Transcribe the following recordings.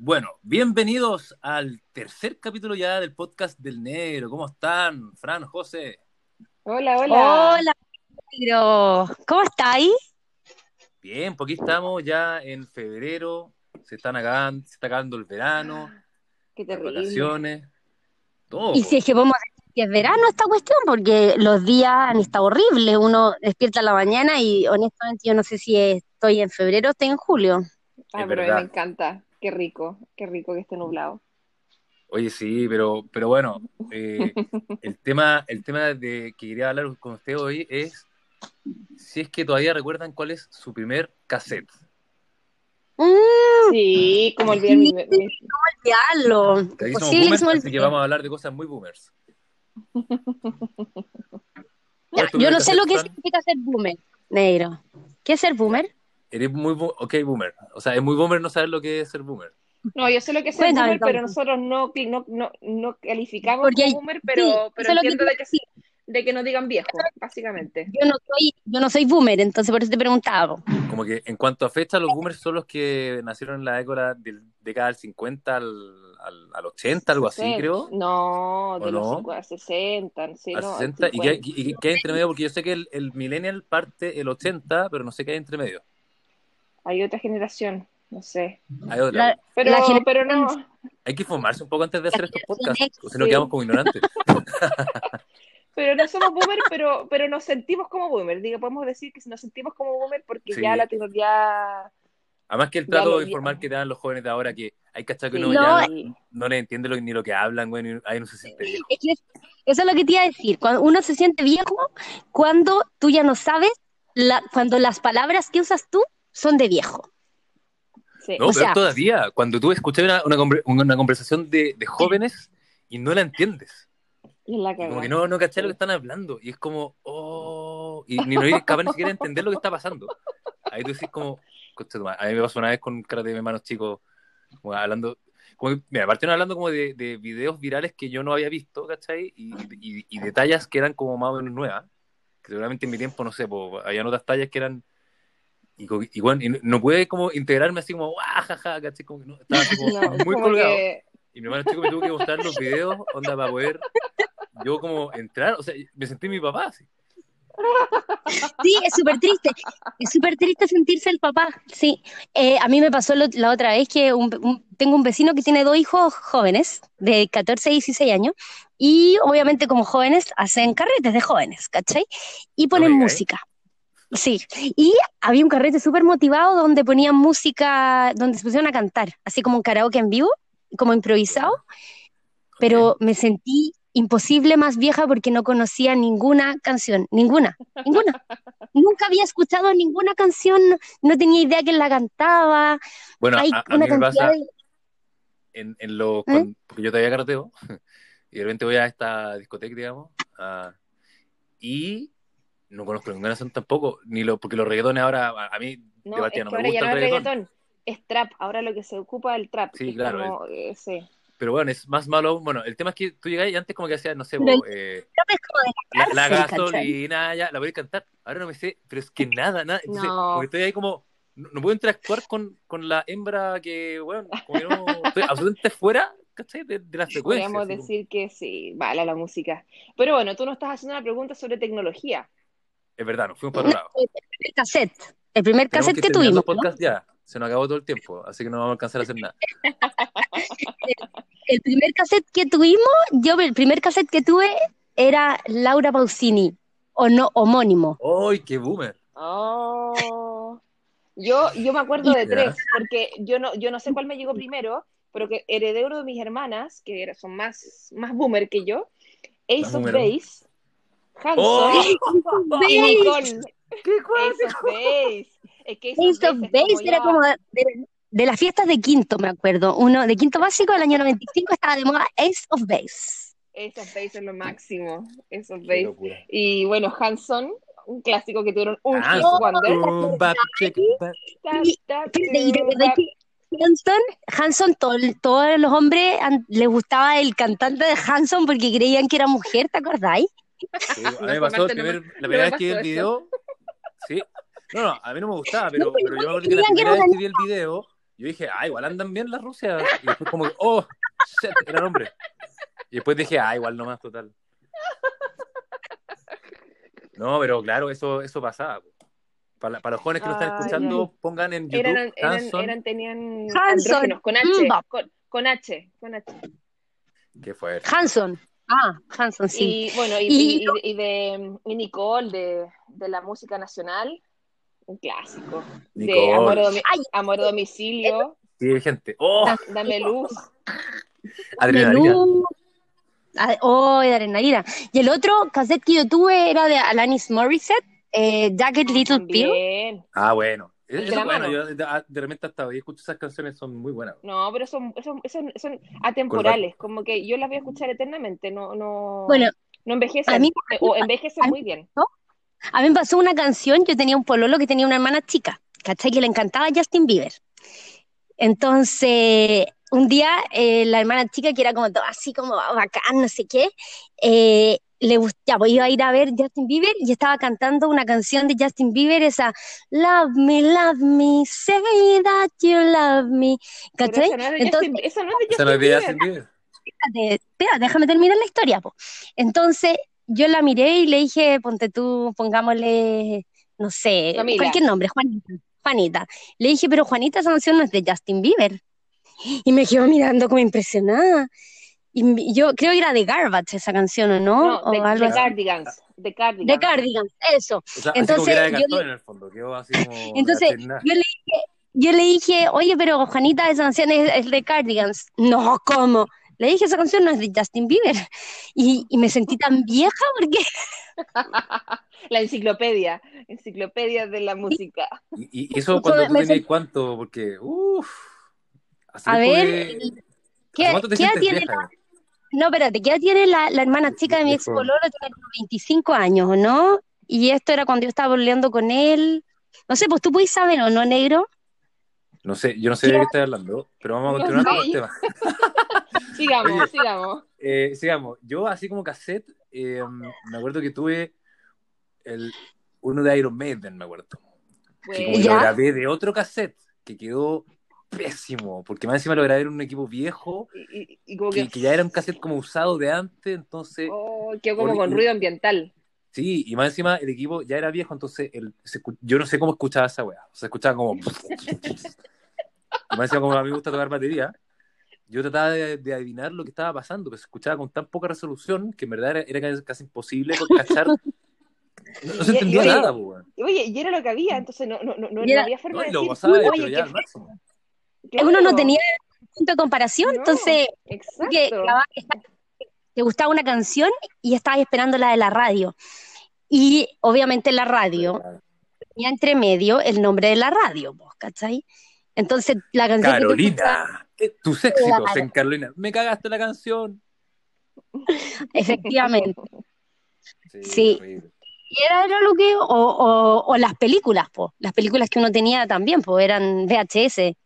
Bueno, bienvenidos al tercer capítulo ya del podcast del negro. ¿Cómo están, Fran, José? Hola, hola. Hola, negro. ¿Cómo estáis? Bien, pues aquí estamos ya en febrero. Se están acabando, se está acabando el verano, Qué las terrible. vacaciones, todo. Y si es que podemos decir que es verano esta cuestión, porque los días han estado horribles. Uno despierta en la mañana y honestamente yo no sé si estoy en febrero o estoy en julio. Ah, Es pero a me encanta. Qué rico, qué rico que esté nublado. Oye, sí, pero, pero bueno, eh, el tema, el tema de que quería hablar con usted hoy es si es que todavía recuerdan cuál es su primer cassette. Mm, Sí, como olvidar mi, mi- olvidarlo. Que somos boomers, me así que vamos a hablar de cosas muy boomers. ¿Cuál Ya, es tu yo no sé lo que significa ser boomer, negro. ¿Qué es ser boomer? Eres muy, bo- ok, boomer. O sea, es muy boomer no saber lo que es ser boomer. No, yo sé lo que es ser Cuéntame, boomer, pero nosotros no, no, no, no calificamos Porque hay- como boomer, pero, sí, pero que entiendo te de que, sí, de que no digan viejo, básicamente. Yo no soy, yo no soy boomer, entonces por eso te preguntaba. Como que en cuanto a fecha, los boomers son los que nacieron en la década del, década del 50 al, al, al 80, algo así, 60. creo. No, ¿O de los no? 50, 60, sí, Al no, 60. ¿Y qué, 50. y- y qué hay entre medio? Porque yo sé que el, el millennial parte el 80, pero no sé qué hay entre medio. Hay otra generación, no sé. Hay otra. La- Pero, La pero no, Hay que informarse un poco antes de hacer estos podcasts, o si no quedamos como ignorantes. Pero no somos boomer, pero, pero nos sentimos como boomer. Digo, podemos decir que nos sentimos como boomer porque Sí. ya la tecnología. Además que el trato informar que te dan los jóvenes de ahora, que hay cachado que Sí, uno No, ya no, no les entiende lo- ni lo que hablan, güey, ahí no se siente viejo. Es que eso es lo que te iba a decir. Cuando uno se siente viejo, cuando tú ya no sabes, la, cuando las palabras que usas tú son de viejo. Sí. No, O pero sea- todavía, cuando tú escuchas una, una, una conversación de, de jóvenes y no la entiendes. La como que no, no cachai lo que están hablando. Y es como, oh, y ni no eres capaz ni siquiera de entender lo que está pasando. Ahí tú decís como, a mí me pasó una vez con karate de hermanos chicos, como hablando, como, mira, partieron hablando como de, de videos virales que yo no había visto, ¿cachai? Y, y, y de tallas que eran como más o menos nuevas, que seguramente en mi tiempo, no sé, pues, había otras tallas que eran, y, y bueno, y no, no pude como integrarme así como, ¡ah, jaja! ¿cachai? Como que no, estaba así como No, muy como colgado. que- Y mi hermano chico me tuvo que mostrar los videos, onda, para poder yo como entrar, o sea, me sentí mi papá, así. Sí, es súper triste. Es súper triste sentirse el papá. Sí. Eh, a mí me pasó lo- la otra vez que un- un- tengo un vecino que tiene dos hijos jóvenes, de 14 y 16 años, y obviamente como jóvenes hacen carretes de jóvenes, ¿cachai? Y ponen música. Sí, y había un carrete súper motivado donde ponían música, donde se pusieron a cantar, así como un karaoke en vivo, como improvisado, pero me sentí imposible más vieja porque no conocía ninguna canción, ninguna, ninguna. Nunca había escuchado ninguna canción, no tenía idea quién la cantaba. Bueno, Hay a, a una mí me cantidad pasa de... en, en lo, ¿Eh? con- porque yo todavía carreteo, y de repente voy a esta discoteca, digamos, ah, y no conozco ninguna canción tampoco, ni lo, porque los reggaetones ahora, a, a mí, No, de es que no me ahora gusta ya no el es reggaetón, reggaetón, es trap. Ahora lo que se ocupa es el trap. Sí, es claro, como, eh, sí. pero bueno, es más malo aún. Bueno, el tema es que tú llegás y antes como que hacías, no sé, po, eh, la, la gasolina, ya, la voy a cantar. Ahora no me sé, pero es que nada, nada. Entonces, No. porque estoy ahí como, no, no puedo interactuar con, con la hembra que, bueno, como que no, estoy absolutamente fuera, ¿cachai? De, de la frecuencia. Podríamos como- decir que sí, vale la música. Pero bueno, tú nos estás haciendo una pregunta sobre tecnología. Es verdad, nos fuimos para otro lado. El cassette, el primer Tenemos cassette que que tuvimos, ¿no? podcasts ya. Se nos acabó todo el tiempo, así que no vamos a alcanzar a hacer nada. El primer cassette que tuvimos, yo el primer cassette que tuve era Laura Pausini, o no, homónimo. ¡Ay, qué boomer! Oh. Yo, yo me acuerdo de tres, porque yo no, yo no sé cuál me llegó primero, pero que heredé uno de mis hermanas, que son más, más boomer que yo, Ace Más of. Base, Hanson ¡Oh! y Nicole. ¡Qué Ace of Base. Es que Ace of Base era como de, de las fiestas de quinto, me acuerdo. Uno de quinto básico del año 95 estaba de moda Ace of Base. Ace of Base es lo máximo. Ace of Base. Y bueno, Hanson, un clásico que tuvieron un Ah, hit sí. wonder. Boom, bap, chick, bap. Ta, Y- ta, Espérate, ¿y te tu, acordás bap. que Hanson, Hanson todo todos los hombres an- les gustaba el cantante de Hanson porque creían que era mujer, ¿te acordáis? Sí, a mí me pasó el no la primera me vez que vi el video. Sí. No, no, a mí no me gustaba, pero, No, pero pero yo me acuerdo que la primera era vez que vi el video, Yo dije, ah, igual andan bien las Rusias. Y después como, oh, shit, era hombre. Y después dije, ah, igual nomás, total. No, pero claro, eso, eso pasaba. Para, para los jóvenes que lo están Ay, escuchando, pongan en YouTube Eran, eran, Hanson. eran, tenían Hanson. con H, con, con H, con H. Qué fue. Hanson. Ah, Hanson, sí. Y bueno, y, Y- y- de y Nicole, de, de la música nacional, un clásico. De Nicole. Amor a, domi- Ay. Amor a domicilio, Sí, gente. Oh, Da- Dame luz. adrenalina. Oh, de adrenalina. Y el otro cassette que yo tuve era de Alanis Morissette, eh, Jagged Little Pill. Ah, bueno. La es bueno. Yo de, de repente hasta hoy escucho esas canciones, son muy buenas. No, pero son, son, son, son atemporales, como que yo las voy a escuchar eternamente, no, no, Bueno, no envejecen, a mí- o envejecen a mí- muy bien. A mí me pasó una canción, yo tenía un pololo que tenía una hermana chica, ¿cachai? Que le encantaba Justin Bieber. Entonces, un día eh, la hermana chica, que era como todo así como bacán, no sé qué, eh, le gustaba, iba a ir a ver Justin Bieber y estaba cantando una canción de Justin Bieber, esa Love me, love me, say that you love me, ¿cachai? no es Entonces, Justin, eso no es de Esa no Justin es de Bieber. Justin Bieber. espérate, espérate, déjame terminar la historia, po. Entonces, yo la miré y le dije, ponte tú, pongámosle, no sé, Camila. cualquier nombre, Juanita. Juanita. Le dije, pero Juanita, esa canción no es de Justin Bieber. Y me quedó mirando como impresionada. Y yo creo que era de Garbage esa canción, ¿o no? No, o de, algo de así. Cardigans, de Cardigans. De Cardigans, eso. O sea, Entonces, así como que era de yo cartón le- en el fondo. Quedó así como. de Entonces, yo le dije, yo le dije, oye, pero Juanita, esa canción es, es de Cardigans. No, ¿cómo? Le dije, esa canción no es de Justin Bieber. Y, y me sentí tan vieja porque La enciclopedia, enciclopedia de la música. Y, y eso cuando tú me tenías sent- cuánto, porque, uff. A ver, ¿qué, ¿Cuánto te qué edad tiene vieja? la, no, espérate, ¿qué edad tiene la, la hermana chica de mi ex pololo? Tiene como 25 años, ¿o no? Y esto era cuando yo estaba peleando con él. No sé, pues tú puedes saber, ¿o no, negro? No sé, yo no sé de qué estás hablando, pero vamos a continuar con el tema. Sigamos, Oye. sigamos. Eh, sigamos, yo así como cassette, eh, me acuerdo que tuve el, uno de Iron Maiden, me acuerdo. Que como lo ¿Ya? grabé de otro cassette, que quedó pésimo, porque más encima lo grabé en un equipo viejo, y, y- y como que, que, que ya era un cassette como usado de antes, entonces, oh, quedó como con ruido ambiental. sí, y más encima el equipo ya era viejo, entonces el, se yo no sé cómo escuchaba esa weá, o sea, escuchaba como... y más encima como a mí me gusta tocar batería, yo trataba de, de adivinar lo que estaba pasando, pero se escuchaba con tan poca resolución que en verdad era, era casi- imposible cachar. No, no se Y- y entendía oye, nada, weón. Oye, y era lo que había, entonces no, no, no, no, Y era- había forma No, de y lo decir, gozaba, oye, pero ya al máximo. Uno no tenía punto de comparación, No, entonces que te gustaba una canción y estabas esperando la de la radio. Y obviamente la radio tenía entre medio el nombre de la radio, ¿cachai? Entonces la canción que Carolina, eh, tus éxitos Claro. en Carolina. Me cagaste la canción. efectivamente. Sí. Y era, era lo que, o, o, o las películas, pues, las películas que uno tenía también, pues, eran VHS.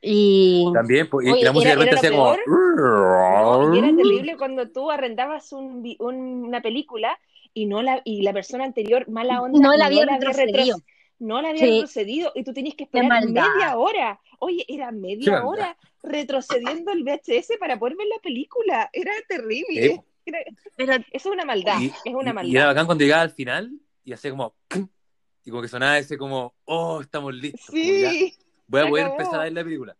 Y También, pues, y- Oye, y la música era- de repente era lo hacía como. No, y era terrible cuando tú arrendabas un vi- un- una película y no la y la persona anterior mala onda No la había retro- retrocedido. no la había Sí. retrocedido y tú tenías que esperar media hora. Oye, era media hora retrocediendo el VHS para poder ver la película. Era terrible. Sí. Era- pero eso es una maldad. Y, es una maldad. y era bacán cuando llegaba al final y hacía como. Y como que sonaba ese como, oh, estamos listos. sí. Voy a poder acabó. empezar a ver la película.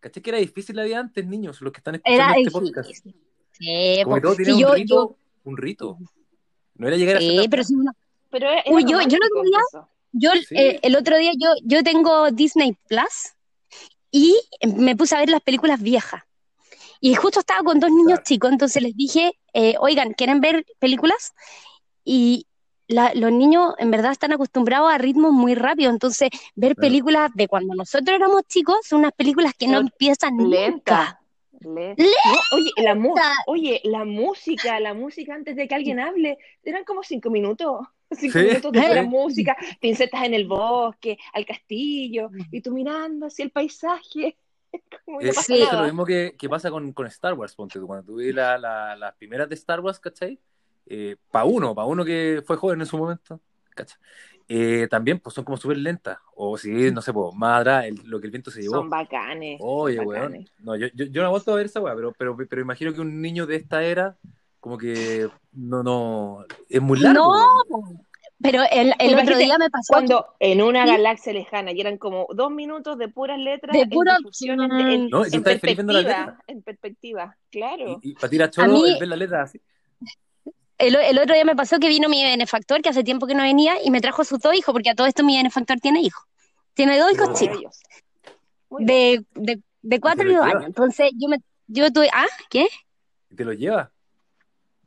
¿Caché que era difícil la vida antes, niños? Los que están escuchando era este podcast. difícil. Sí, Como que todo sí, tenía yo, un rito. yo, Un rito. No era llegar a sí, hacer pero si uno- Pero era, Uy, yo- yo el otro día- eso. yo Sí. eh, el otro día yo, yo tengo Disney Plus y me puse a ver las películas viejas. Y justo estaba con dos niños Claro. chicos, entonces les dije, eh, oigan, ¿quieren ver películas? Y la- los niños en verdad están acostumbrados a ritmos muy rápidos, entonces ver películas de cuando nosotros éramos chicos son unas películas que no Son empiezan nunca. Lenta. Le- Lenta. No, oye, la mu- oye, la música, la música antes de que alguien hable, eran como cinco minutos. Cinco Sí, minutos de pura sí. música, pincetas en el bosque, al castillo, y tú mirando hacia el paisaje. No Eh, eso es lo mismo que, que pasa con, con Star Wars, ponte tú. Cuando tú ves la- la- las primeras de Star Wars, ¿cachai? Eh, para uno, para uno que fue joven en su momento, ¿cacha? Eh, también pues son como súper lentas. O si, no sé, pues, más atrás, el- lo que el viento se llevó. Son bacanes. Oye, son weón. bacanes. No, yo, yo, yo no he vuelto a ver esa weá, pero, pero, pero imagino que un niño de esta era, como que no, no, es muy largo. No, weón. pero el, el otro Imagínate día me pasó Cuando en una Sí. galaxia lejana y eran como dos minutos de puras letras De en difusión, en, en- No, en la perspectiva, en perspectiva, claro. Y, y para tirar choro, mí- es ver la letra así. El, el otro día me pasó que vino mi benefactor, que hace tiempo que no venía, y me trajo sus dos hijos, porque a todo esto mi benefactor tiene hijos. Tiene dos hijos Oh. chicos, de, de, de cuatro lo y dos años. Entonces yo me yo tuve, ¿ah? ¿Qué? Te lo lleva.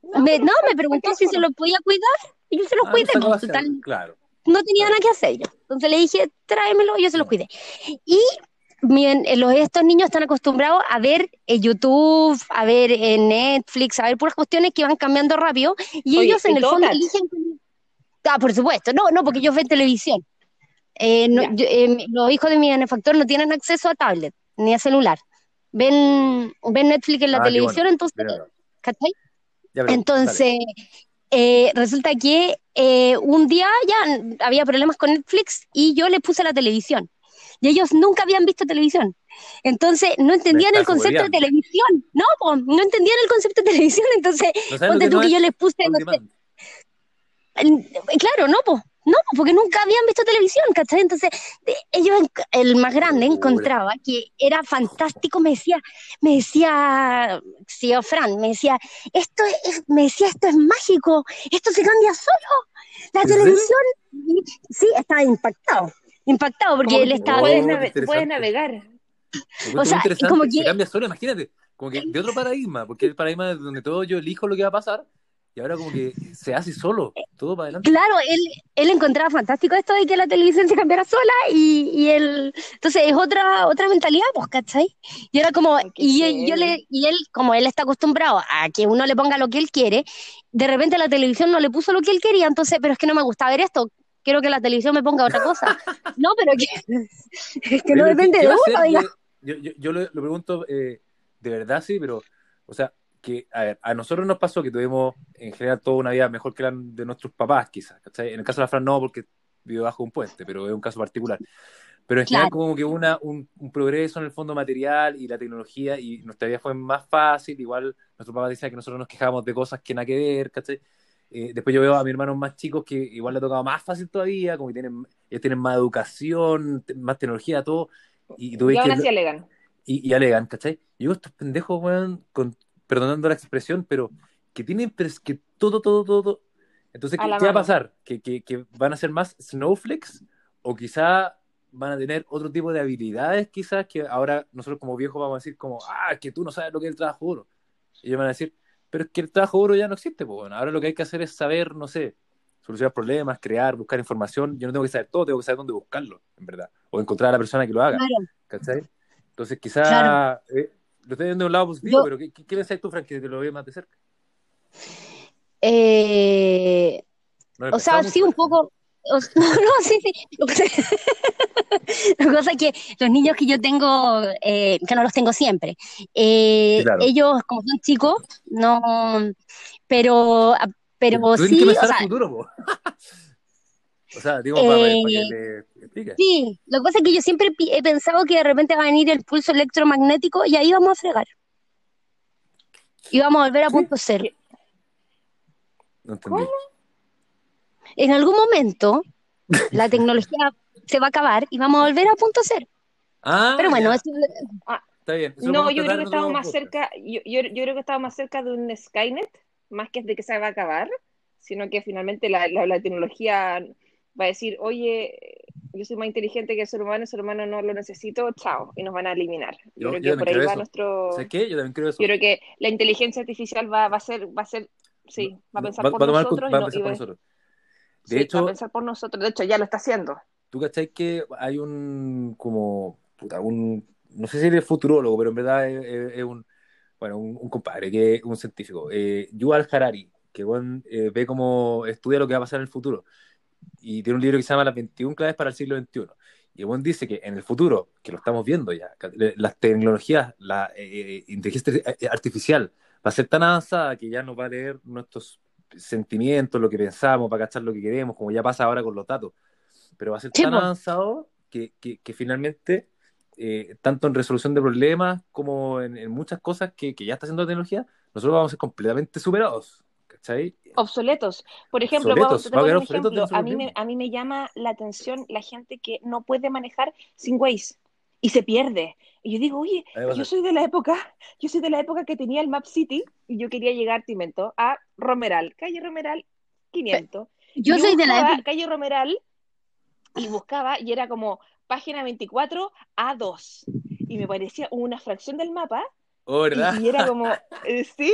Me- no, me preguntó si se los podía cuidar, y yo se los Ah, cuidé, no pues, total, Claro. no tenía nada que hacer yo. Entonces le dije, tráemelo, y yo se los cuidé. Y miren, eh, los, estos niños están acostumbrados a ver en YouTube, a ver en Netflix, a ver puras cuestiones que van cambiando rápido, y Oye, ellos en ¿y el fondo eligen. Ah, por supuesto, no, no, porque ellos ven televisión. Eh, no, Ya. yo- eh, mi- los hijos de mi benefactor no tienen acceso a tablet ni a celular. Ven, ven Netflix en la Ah, televisión, bueno. entonces. ¿cachai? Ya, pero, Entonces, eh, resulta que eh, un día ya había problemas con Netflix y yo les puse la televisión. Y ellos nunca habían visto televisión. Entonces, no entendían el concepto de televisión. No, po, no entendían el concepto de televisión. Entonces. ¿No ponte que tú no que yo les puse, no sé, el- Claro, no, pues, no, po, porque nunca habían visto televisión, ¿cachai? Entonces, de- ellos, el más grande encontraba que era fantástico, me decía, me decía, sí, o Fran, me decía, esto es, me decía, esto es mágico, esto se cambia solo, la televisión, sí, estaba impactado, impactado, porque él estaba, puedes, Oh, nave- navegar. O sea, como se que- cambia solo, imagínate, como que de otro paradigma, porque el paradigma es donde todo yo elijo lo que va a pasar, y ahora como que se hace solo, todo para adelante. Claro, él, él encontraba fantástico esto de que la televisión se cambiara sola y, y él, entonces es otra, otra mentalidad, pues, ¿cachai? Y era como, y, él- yo le, y él, como él está acostumbrado a que uno le ponga lo que él quiere, de repente la televisión no le puso lo que él quería, entonces, pero es que no me gusta ver esto, quiero que la televisión me ponga otra cosa. No, pero que, es que no pero ¿qué- depende de uno, diga. yo, yo, yo lo, lo pregunto eh, de verdad, sí, pero, o sea, que a, ver, a nosotros nos pasó que tuvimos en general toda una vida mejor que la de nuestros papás, quizás, ¿cachai? En el caso de la Fran no, porque vive bajo un puente, pero es un caso particular. Pero en general Claro. como que una, un, un progreso en el fondo material y la tecnología y nuestra vida fue más fácil, igual nuestros papás decían que nosotros nos quejábamos de cosas que nada que ver, ¿cachai? Eh, después yo veo a mis hermanos más chicos que igual le ha tocado más fácil todavía, como que tienen, ellos tienen más educación, más tecnología, todo, y tú Y ves aún que así alegan. y, y alegan, ¿cachai? Y digo, estos pendejos, weón, con, perdonando la expresión, pero que tienen pers- que todo, todo, todo, todo. Entonces, ¿qué, qué va a pasar? ¿Que, que, que van a ser más snowflakes? ¿O quizá van a tener otro tipo de habilidades, quizás, que ahora nosotros como viejos vamos a decir como, ah, que tú no sabes lo que es el trabajo duro? Y ellos van a decir, pero es que el trabajo duro ya no existe, pues bueno, ahora lo que hay que hacer es saber, no sé, solucionar problemas, crear, buscar información. Yo no tengo que saber todo, tengo que saber dónde buscarlo, en verdad. O encontrar a la persona que lo haga. Claro. ¿Cachai? Entonces, quizá Claro. eh, lo estoy viendo de un lado positivo, Yo- pero ¿qué, qué, pensás tú, Frank, que te lo ve más de cerca? Eh, No O sea, sí, un poco. O- no, no, sí, sí. Lo que, la cosa es que los niños que yo tengo, eh, que no los tengo siempre, eh, claro. ellos, como son chicos, no. Pero, ah, pero sí, que o sea, futuro. O sea, digo, para, para Eh, que te expliques. sí. Lo que pasa es que yo siempre he pensado que de repente va a venir el pulso electromagnético y ahí vamos a fregar. Y vamos a volver a punto cero. No entendí. En algún momento, la tecnología se va a acabar y vamos a volver a punto cero. Ah, Pero bueno, eso, está bien. Eso No, yo creo que estamos más cerca, yo, yo, yo creo que estamos más cerca de un Skynet, más que de que se va a acabar, sino que finalmente la, la, la tecnología va a decir, oye, yo soy más inteligente que el ser humano, el ser humano no lo necesito, chao, y nos van a eliminar. Yo, Yo- creo yo que por ahí creo va eso. nuestro... ¿Sabes qué? Yo también creo eso. Yo creo que la inteligencia artificial va, va a ser, va a ser, sí, va a pensar Va- por va a tomar- nosotros. y va a no- y por va- sí, De hecho, va a pensar por nosotros. De hecho, ya lo está haciendo. ¿Tú cachai que hay un como puta, un no sé si eres futurólogo, pero en verdad es, es- es un bueno, un, un compadre que es un científico, eh, Yuval Harari, que bueno, eh, ve cómo estudia lo que va a pasar en el futuro y tiene un libro que se llama Las 21 claves para el siglo XXI. Y bueno, dice que en el futuro, que lo estamos viendo ya, las tecnologías, la eh, inteligencia artificial va a ser tan avanzada que ya nos va a leer nuestros sentimientos, lo que pensamos, para cachar lo que queremos, como ya pasa ahora con los datos. Pero va a ser tan avanzado que, que, que finalmente, eh, tanto en resolución de problemas como en, en muchas cosas que, que ya está haciendo la tecnología, nosotros vamos a ser completamente superados. ¿Cachai? obsoletos. Por ejemplo, Obsoletos, vamos- a un ejemplo. A mí, me, a mí me llama la atención la gente que no puede manejar sin Waze y se pierde. Y yo digo, oye, A yo soy de la época, yo soy de la época que tenía el Map City y yo quería llegar, te invento, a Romeral, calle Romeral 500. Yo soy de la buscaba época. calle Romeral y buscaba y era como página 24 A2 y me parecía una fracción del mapa Oh, ¿verdad? y, y era como, eh, sí,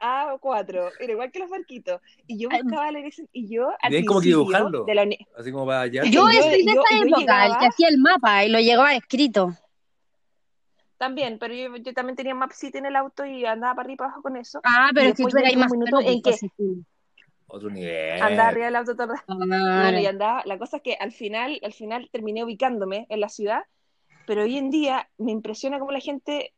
A4, era igual que los barquitos. Y yo buscaba la dirección y yo al como que dibujarlo. de la Así como para allá. Yo yo- soy de yo- esa yo época, el que hacía el mapa y lo llegaba escrito. también, pero yo, yo también tenía Map City en el auto y andaba para arriba y para abajo con eso. Ah, pero es que tú eras más minuto en que-. Otro nivel. Andaba arriba del auto todo bueno, y andaba, la cosa es que al final, al final terminé ubicándome en la ciudad, pero hoy en día me impresiona cómo la gente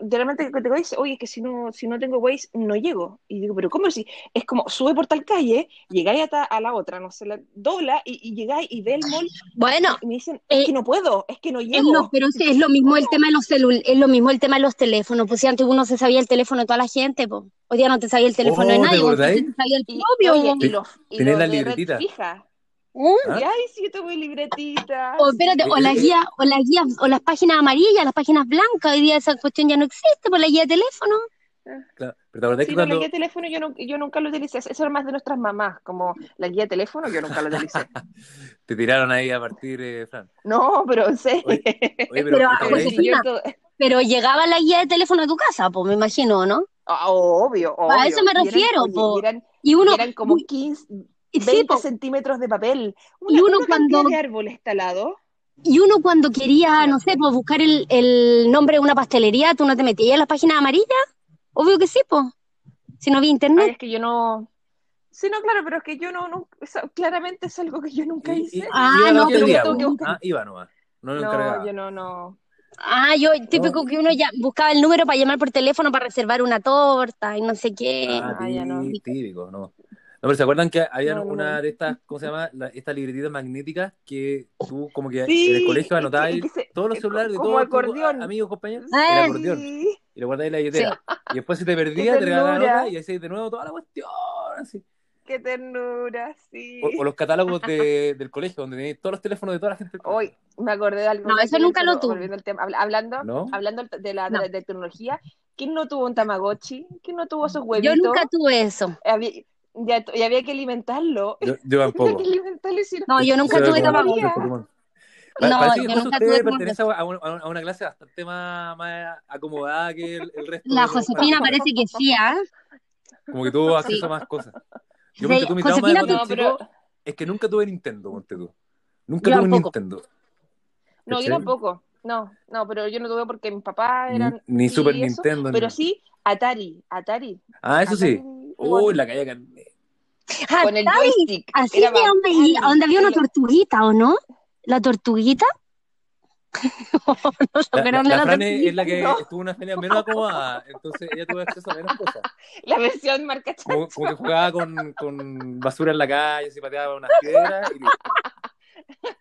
de repente que te dice, oye, es que si no, si no tengo Waze, no llego. Y digo, pero ¿cómo si? Es como, sube por tal calle, llegáis hasta a la otra, no sé, la dobla y, y llegáis y ve el mall Bueno, y me dicen, Eh, es que no puedo, es que no es llego. lo, pero sí, es lo mismo el tema de los celul es lo mismo el tema de los teléfonos. Pues si antes uno se sabía el teléfono de toda la gente, pues hoy día no te sabía el teléfono de Oh, ¿te nadie, te sabía el Y, propio. oye, y Te- los, y tenés los la de red libretita. fija. ¿Mm? ¿Ah? Ay, sí, yo tengo mi libretita. O espérate, o las guías, o las guías, o las páginas amarillas, las páginas blancas, hoy día esa cuestión ya no existe por la guía de teléfono. Claro. Pero te acordás Sí, que no, la cuando. guía de teléfono yo, no, yo nunca lo utilicé. Eso era más de nuestras mamás, como la guía de teléfono yo nunca lo utilicé. Te tiraron ahí a partir, eh, Fran. No, pero. Oye, Oye, pero, Pero, ¿te ah, pues, llegaba la guía de teléfono a tu casa, pues me imagino, ¿no? Ah, obvio, obvio. A eso me Y eran- refiero, oye, y eran, Y uno, y eran como 15, y 20 sí, centímetros de papel. Y Una, uno una cuando- de árboles talados. y uno cuando quería, no sé, pues buscar el, el nombre de una pastelería, tú no te metías en las páginas amarillas. Obvio que sí, pues. Si no había Ay, internet. es que yo no. Sí, no, claro, pero es que yo no, no claramente es algo que yo nunca Y- hice. y- Ah, iba a la no, pero po. tengo que- Ah, iba nomás. No lo No, yo no, no. Ah, yo, típico que uno ya buscaba el número para llamar por teléfono para reservar una torta y no sé qué. Ah, Ah, ya no. tí- típico, no. No, pero ¿se acuerdan que había No, no, una no. de estas, ¿cómo se llama? La- estas libretitas magnéticas que tú como que Sí, en el colegio anotabas todos los celulares de todos tus acordeón. amigos, compañeros, Ah, era sí. acordeón. Y lo guardáis en la billetera. Y después si te perdías, te regalaban otra y hacías de nuevo toda la cuestión. así. qué ternura, sí. O, o los catálogos de- del colegio, donde tenéis todos los teléfonos de toda la gente. del colegio. Hoy me acordé de algo. No, eso nunca lo tuve. volviendo al tema, habla- hablando, ¿No? hablando de la, de tecnología, ¿quién no tuvo un Tamagotchi? ¿Quién no tuvo esos Yo huevitos? nunca tuve eso. Había, ya- y había que alimentarlo. Yo, yo tampoco. que alimentarlo si no- No, yo nunca tuve. Pa- No, parece que yo usted tuve pertenece a una, a una clase bastante más, más acomodada que el, el resto. La de los Josefina padres. parece que sí, ¿ah? Como que tuvo acceso Sí. a más cosas. Yo, Sí, tú, mi trauma de Josefina, chico pero es que nunca tuve Nintendo, ponte tú. Nunca Yo tuve un tampoco. Nintendo. no, yo ¿Cachai? tampoco. No, no, pero yo no tuve porque mis papás eran. Ni, ni sí, Super eso, Nintendo. Pero ni- sí, Atari. Atari. Ah, eso sí. Atari, Uy, la calle. Ah, Con el ¿sabes? joystick. Así Era de donde, donde había una tortuguita, ¿o no? ¿La tortuguita? no se La, la, la la Fran es, es la que No. estuvo una feria menos acomodada, entonces ella tuvo acceso a menos cosas. La versión marca Como, como que jugaba con, con basura en la calle, se pateaba unas piedras y listo.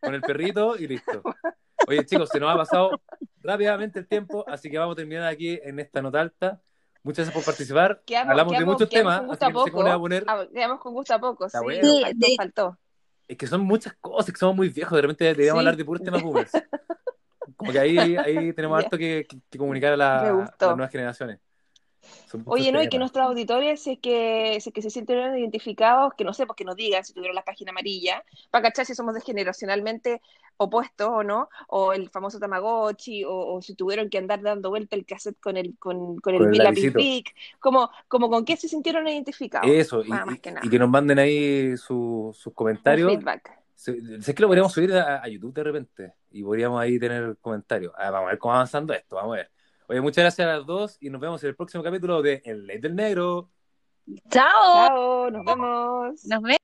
Con el perrito y listo. Oye, chicos, se nos ha pasado rápidamente el tiempo, así que vamos a terminar aquí en esta nota alta. Muchas gracias por participar. Quedamos- Hablamos de quedamos- muchos quedamos temas, con así que a no sé cómo le voy a poco. poner. Ah, quedamos con gusto a poco, sí. bueno. Sí, faltó, de- faltó. Es que son muchas cosas, que somos muy viejos, de repente deberíamos Sí. hablar de puros temas boomers. Como que ahí, ahí tenemos harto que, que- que comunicar a, la- a las nuevas generaciones. Oye, no, y que nuestros auditores, si es que, si es que se sienten identificados, que no sé, pues que nos digan si tuvieron la página amarilla, para cachar si somos generacionalmente opuestos o no, o el famoso Tamagotchi, o, o si tuvieron que andar dando vuelta el cassette con el, con, con el, Con el como, como con qué se sintieron identificados. Eso, y, más que nada. y que nos manden ahí su- sus comentarios. feedback. Sé que lo podríamos subir a, a YouTube de repente y podríamos ahí tener comentarios. Ah, vamos a ver cómo va avanzando esto, vamos a ver. Oye, muchas gracias a las dos y nos vemos en el próximo capítulo de El Ley del Negro. Chao. Chao, nos vemos. Nos vemos.